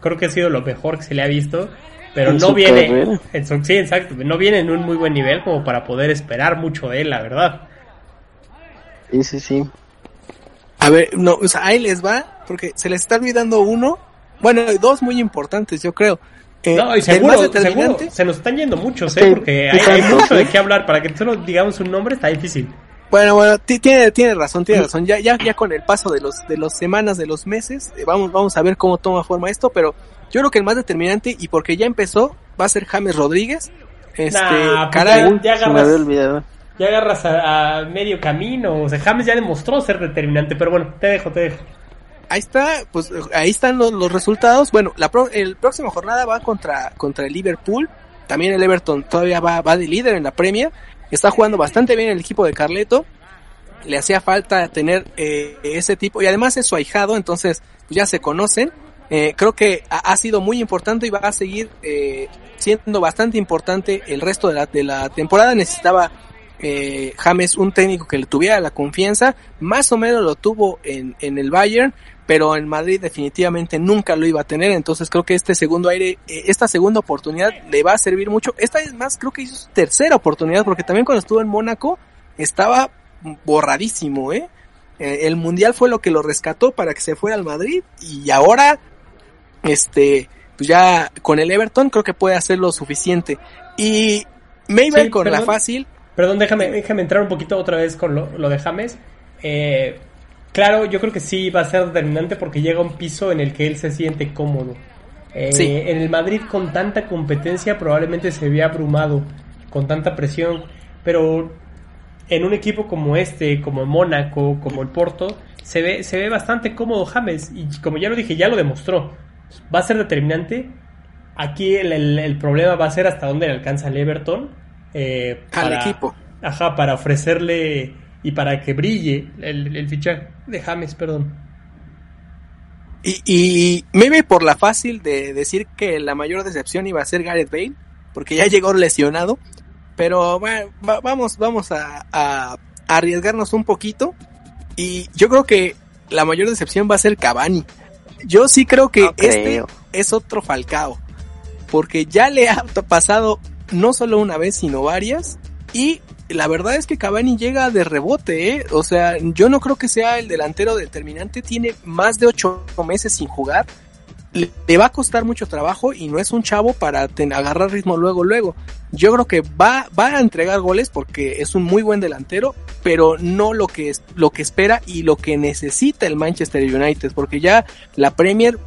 creo que ha sido lo mejor que se le ha visto, pero no viene, en sí, exacto, no viene en un muy buen nivel como para poder esperar mucho de él, la verdad. Sí, sí, sí. A ver, no, o sea, ahí les va, porque se les está olvidando uno, bueno, dos muy importantes, yo creo. Eh, no, y seguro, seguro, se nos están yendo muchos, ¿eh? Porque hay, hay mucho de qué hablar. Para que solo digamos un nombre está difícil. Bueno, bueno, tiene, tiene razón, tiene razón. Ya, ya, ya con el paso de los, de las semanas, de los meses, eh, vamos, vamos a ver cómo toma forma esto, pero yo creo que el más determinante, y porque ya empezó, va a ser James Rodríguez, Este, Nah, pues caray, ya- ya Se me agarras-. Ya agarras a, a medio camino. O sea, James ya demostró ser determinante. Pero bueno, te dejo, te dejo. ahí está, pues ahí están los, los resultados. Bueno, la pro- el próxima jornada va contra, contra el Liverpool. También el Everton todavía va, va de líder en la Premier. Está jugando bastante bien el equipo de Carleto. Le hacía falta tener eh, ese tipo y además es su ahijado, entonces pues, ya se conocen. Eh, creo que ha, sido muy importante y va a seguir eh, siendo bastante importante el resto de la, de la temporada. Necesitaba eh, James un técnico que le tuviera la confianza, más o menos lo tuvo en, en el Bayern, pero en Madrid definitivamente nunca lo iba a tener, entonces creo que este segundo aire, eh, esta segunda oportunidad le va a servir mucho. Esta es más, creo que hizo su tercera oportunidad, porque también cuando estuvo en Mónaco estaba borradísimo, ¿eh? Eh, El mundial fue lo que lo rescató para que se fuera al Madrid y ahora, este, pues ya con el Everton creo que puede hacer lo suficiente. Y Maybell Sí, con la fácil, Perdón, déjame, déjame entrar un poquito otra vez con lo, lo de James. Eh, claro, yo creo que sí va a ser determinante porque llega a un piso en el que él se siente cómodo. Eh, Sí. En el Madrid con tanta competencia probablemente se vea abrumado, con tanta presión, pero en un equipo como este, como el Mónaco, como el Porto, se ve, se ve bastante cómodo James y como ya lo dije, ya lo demostró. Va a ser determinante. Aquí el, el- el problema va a ser hasta dónde le alcanza el Everton. eh, Al equipo. Ajá, para ofrecerle y para que brille el, el fichaje de James, perdón. Y, y maybe por la fácil de decir que la mayor decepción iba a ser Gareth Bale, porque ya llegó lesionado. Pero bueno, va- vamos, vamos a, a- a arriesgarnos un poquito. Y yo creo que la mayor decepción va a ser Cavani. Yo sí creo que No este creo. es otro Falcao. Porque ya le ha pasado no solo una vez, sino varias. Y la verdad es que Cavani llega de rebote, ¿eh? O sea, yo no creo que sea el delantero determinante. Tiene más de ocho meses sin jugar. Le, va a costar mucho trabajo y no es un chavo para agarrar ritmo luego, luego. Yo creo que va, va a entregar goles porque es un muy buen delantero, pero no lo que, es, lo que espera y lo que necesita el Manchester United, porque ya la Premier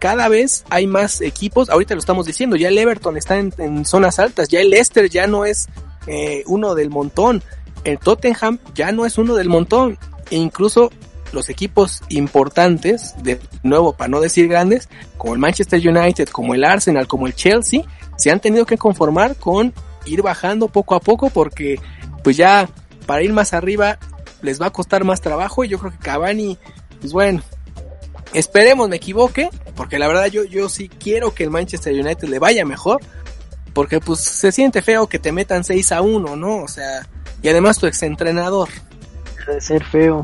cada vez hay más equipos, ahorita lo estamos diciendo, ya el Everton está en, en zonas altas, ya el Leicester ya no es eh, uno del montón, el Tottenham ya no es uno del montón, e incluso los equipos importantes, de nuevo para no decir grandes, como el Manchester United, como el Arsenal, como el Chelsea, se han tenido que conformar con ir bajando poco a poco porque pues ya para ir más arriba les va a costar más trabajo y yo creo que Cavani, pues bueno, esperemos me equivoque, porque la verdad yo, yo sí quiero que el Manchester United le vaya mejor, porque pues se siente feo que te metan 6 a 1, ¿no? O sea, y además tu exentrenador. Deja de ser feo.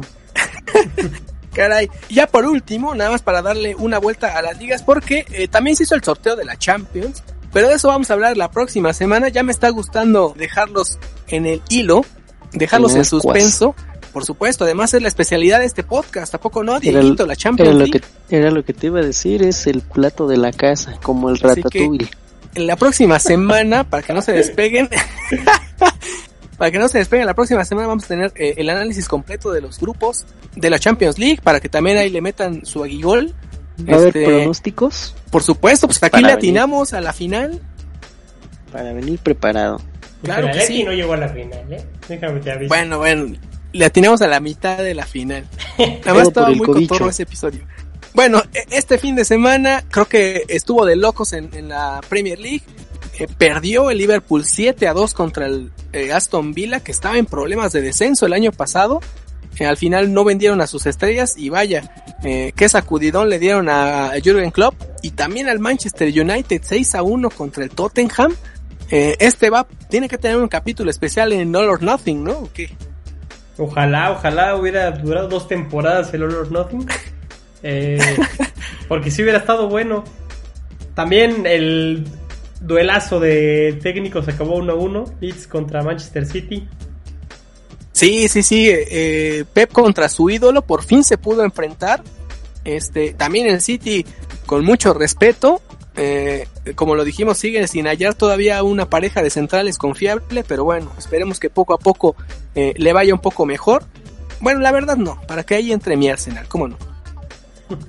Caray, y ya por último, nada más para darle una vuelta a las ligas, porque eh, también se hizo el sorteo de la Champions, pero de eso vamos a hablar la próxima semana. Ya me está gustando dejarlos en el hilo, dejarlos En suspenso. Por supuesto, además es la especialidad de este podcast, ¿a poco no, Dieguito? La Champions era lo que era lo que te iba a decir, es el plato de la casa, como el Así que- ratatouille. En la próxima semana, para que no se despeguen, para que no se despeguen, la próxima semana vamos a tener eh, el análisis completo de los grupos de la Champions League, para que también ahí le metan su aguigol. ¿Va a haber Este, pronósticos? Por supuesto, pues aquí le atinamos a la final. Para venir preparado. Claro que sí. no llegó a la final, ¿eh? Déjame te aviso. Bueno, bueno, le atinamos a la mitad de la final. Nada más estaba muy cotorro ese episodio. Bueno, e- este fin de semana creo que estuvo de locos en, en la Premier League. Eh, perdió el Liverpool 7 a 2 contra el eh, Aston Villa, que estaba en problemas de descenso el año pasado. Eh, al final no vendieron a sus estrellas y vaya, eh, qué sacudidón le dieron a Jurgen Klopp y también al Manchester United 6 a 1 contra el Tottenham. Eh, este va, tiene que tener un capítulo especial en All or Nothing, ¿no? ¿O qué? Ojalá, ojalá hubiera durado dos temporadas el All or Nothing. Eh, porque si hubiera estado bueno. También el duelazo de técnicos acabó 1-1. Leeds contra Manchester City. Sí, sí, sí. eh, Pep contra su ídolo por fin se pudo enfrentar. Este, también el City con mucho respeto. eh, como lo dijimos, sigue sin hallar todavía una pareja de centrales confiable, pero bueno, esperemos que poco a poco eh, le vaya un poco mejor. Bueno, la verdad no, para que ahí entre mi Arsenal, cómo no.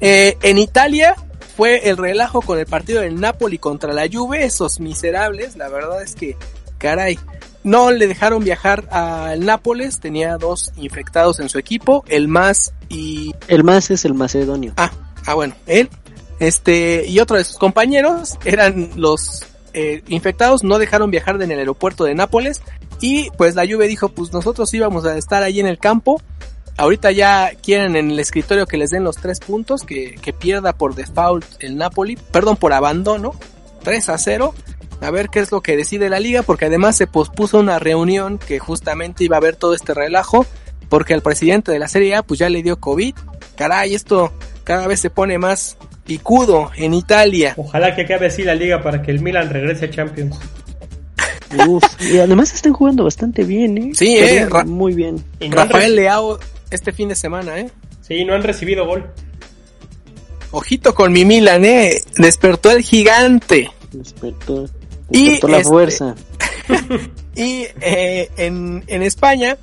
Eh, en Italia, fue el relajo con el partido del Napoli contra la Juve, esos miserables, la verdad es que, caray, no le dejaron viajar al Nápoles, tenía dos infectados en su equipo, el más y... El más es el macedonio. Ah, ah bueno, él, este, y otro de sus compañeros eran los eh, infectados, no dejaron viajar en el aeropuerto de Nápoles, y pues la Juve dijo, pues nosotros íbamos a estar allí en el campo, Ahorita ya quieren en el escritorio que les den los tres puntos, que, que pierda por default el Napoli, perdón, por abandono, 3 a 0. A ver qué es lo que decide la liga, porque además se pospuso una reunión que justamente iba a haber todo este relajo, porque al presidente de la Serie A pues ya le dio COVID. Caray, esto cada vez se pone más picudo en Italia. Ojalá que acabe así la liga para que el Milan regrese a Champions. Uf, y además están jugando bastante bien, ¿eh? Sí, eh, muy bien. Rafael Leao este fin de semana, ¿eh? Sí, no han recibido gol. Ojito con mi Milan, ¿eh? Despertó el gigante. Despertó, despertó la este, fuerza. y eh, en, en España,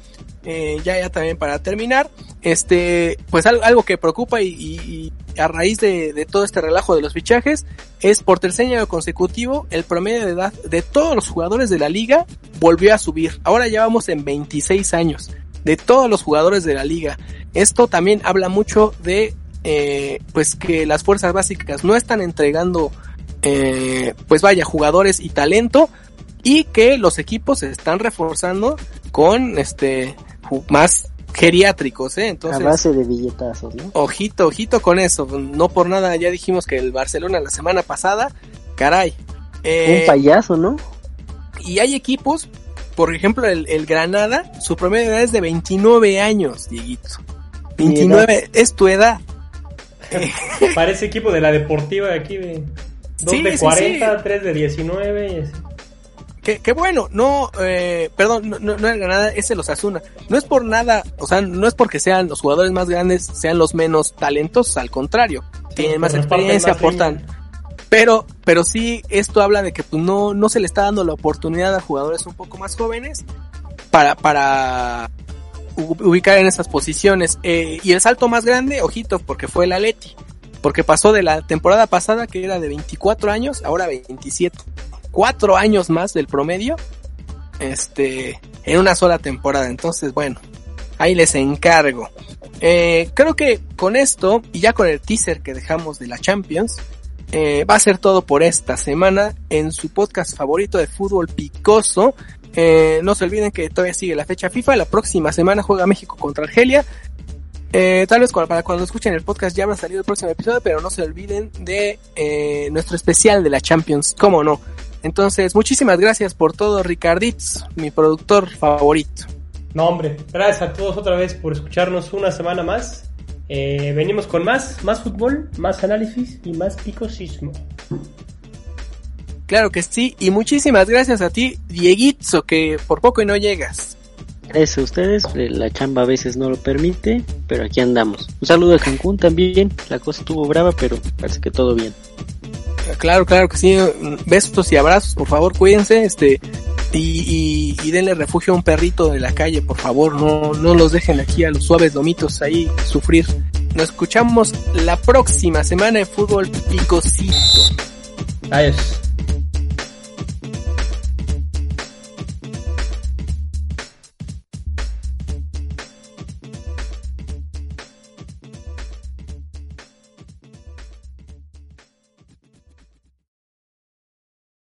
eh, ya, ya también para terminar, este, pues algo, algo que preocupa y, y, a raíz de, de, todo este relajo de los fichajes es por tercer año consecutivo el promedio de edad de todos los jugadores de la liga volvió a subir. Ahora ya vamos en 26 años de todos los jugadores de la liga. Esto también habla mucho de eh, pues que las fuerzas básicas no están entregando eh, pues vaya jugadores y talento y que los equipos se están reforzando con este más geriátricos, ¿eh? Entonces, a base de billetazos, ¿no? Ojito, ojito con eso. No por nada ya dijimos que el Barcelona la semana pasada, caray. Eh, Un payaso, ¿no? Y hay equipos por ejemplo, el, el, Granada, su promedio de edad es de 29 años, Dieguito. 29 es tu edad. Parece equipo de la deportiva de aquí, de 2 de 40, 3 de 19 Qué, qué, bueno, no, eh, perdón, no, no, no es Granada, es el Osasuna. No es por nada, o sea, no es porque sean los jugadores más grandes, sean los menos talentosos, al contrario. tienen más experiencia, aportan. Pero, pero sí, esto habla de que pues, no, no se le está dando la oportunidad a jugadores un poco más jóvenes para, para ubicar en esas posiciones. Eh, y el salto más grande, ojito, porque fue el Aleti. Porque pasó de la temporada pasada, que era de 24 años, ahora 27. Cuatro años más del promedio. Este, en una sola temporada. Entonces, bueno, ahí les encargo. Eh, creo que con esto, y ya con el teaser que dejamos de la Champions, eh, va a ser todo por esta semana en su podcast favorito de fútbol picoso. Eh, no se olviden que todavía sigue la fecha FIFA. La próxima semana juega México contra Argelia. Eh, tal vez para cuando escuchen el podcast ya habrá salido el próximo episodio, pero no se olviden de nuestro especial de la Champions, cómo no. Entonces, muchísimas gracias por todo, Ricarditz, mi productor favorito. No, hombre, gracias a todos otra vez por escucharnos una semana más. Eh, venimos con más, más fútbol, más análisis y más picosismo. Claro que sí, y muchísimas gracias a ti, Dieguito, que por poco y no llegas. Gracias a ustedes, eh, la chamba a veces no lo permite, pero aquí andamos. Un saludo a Cancún también, la cosa estuvo brava, pero parece que todo bien. Claro, claro que sí, besos y abrazos, por favor, cuídense, este, y, y, y, denle refugio a un perrito de la calle, por favor, no, no los dejen aquí a los suaves domitos ahí sufrir. Nos escuchamos la próxima semana de Fútbol Picosito. Adiós.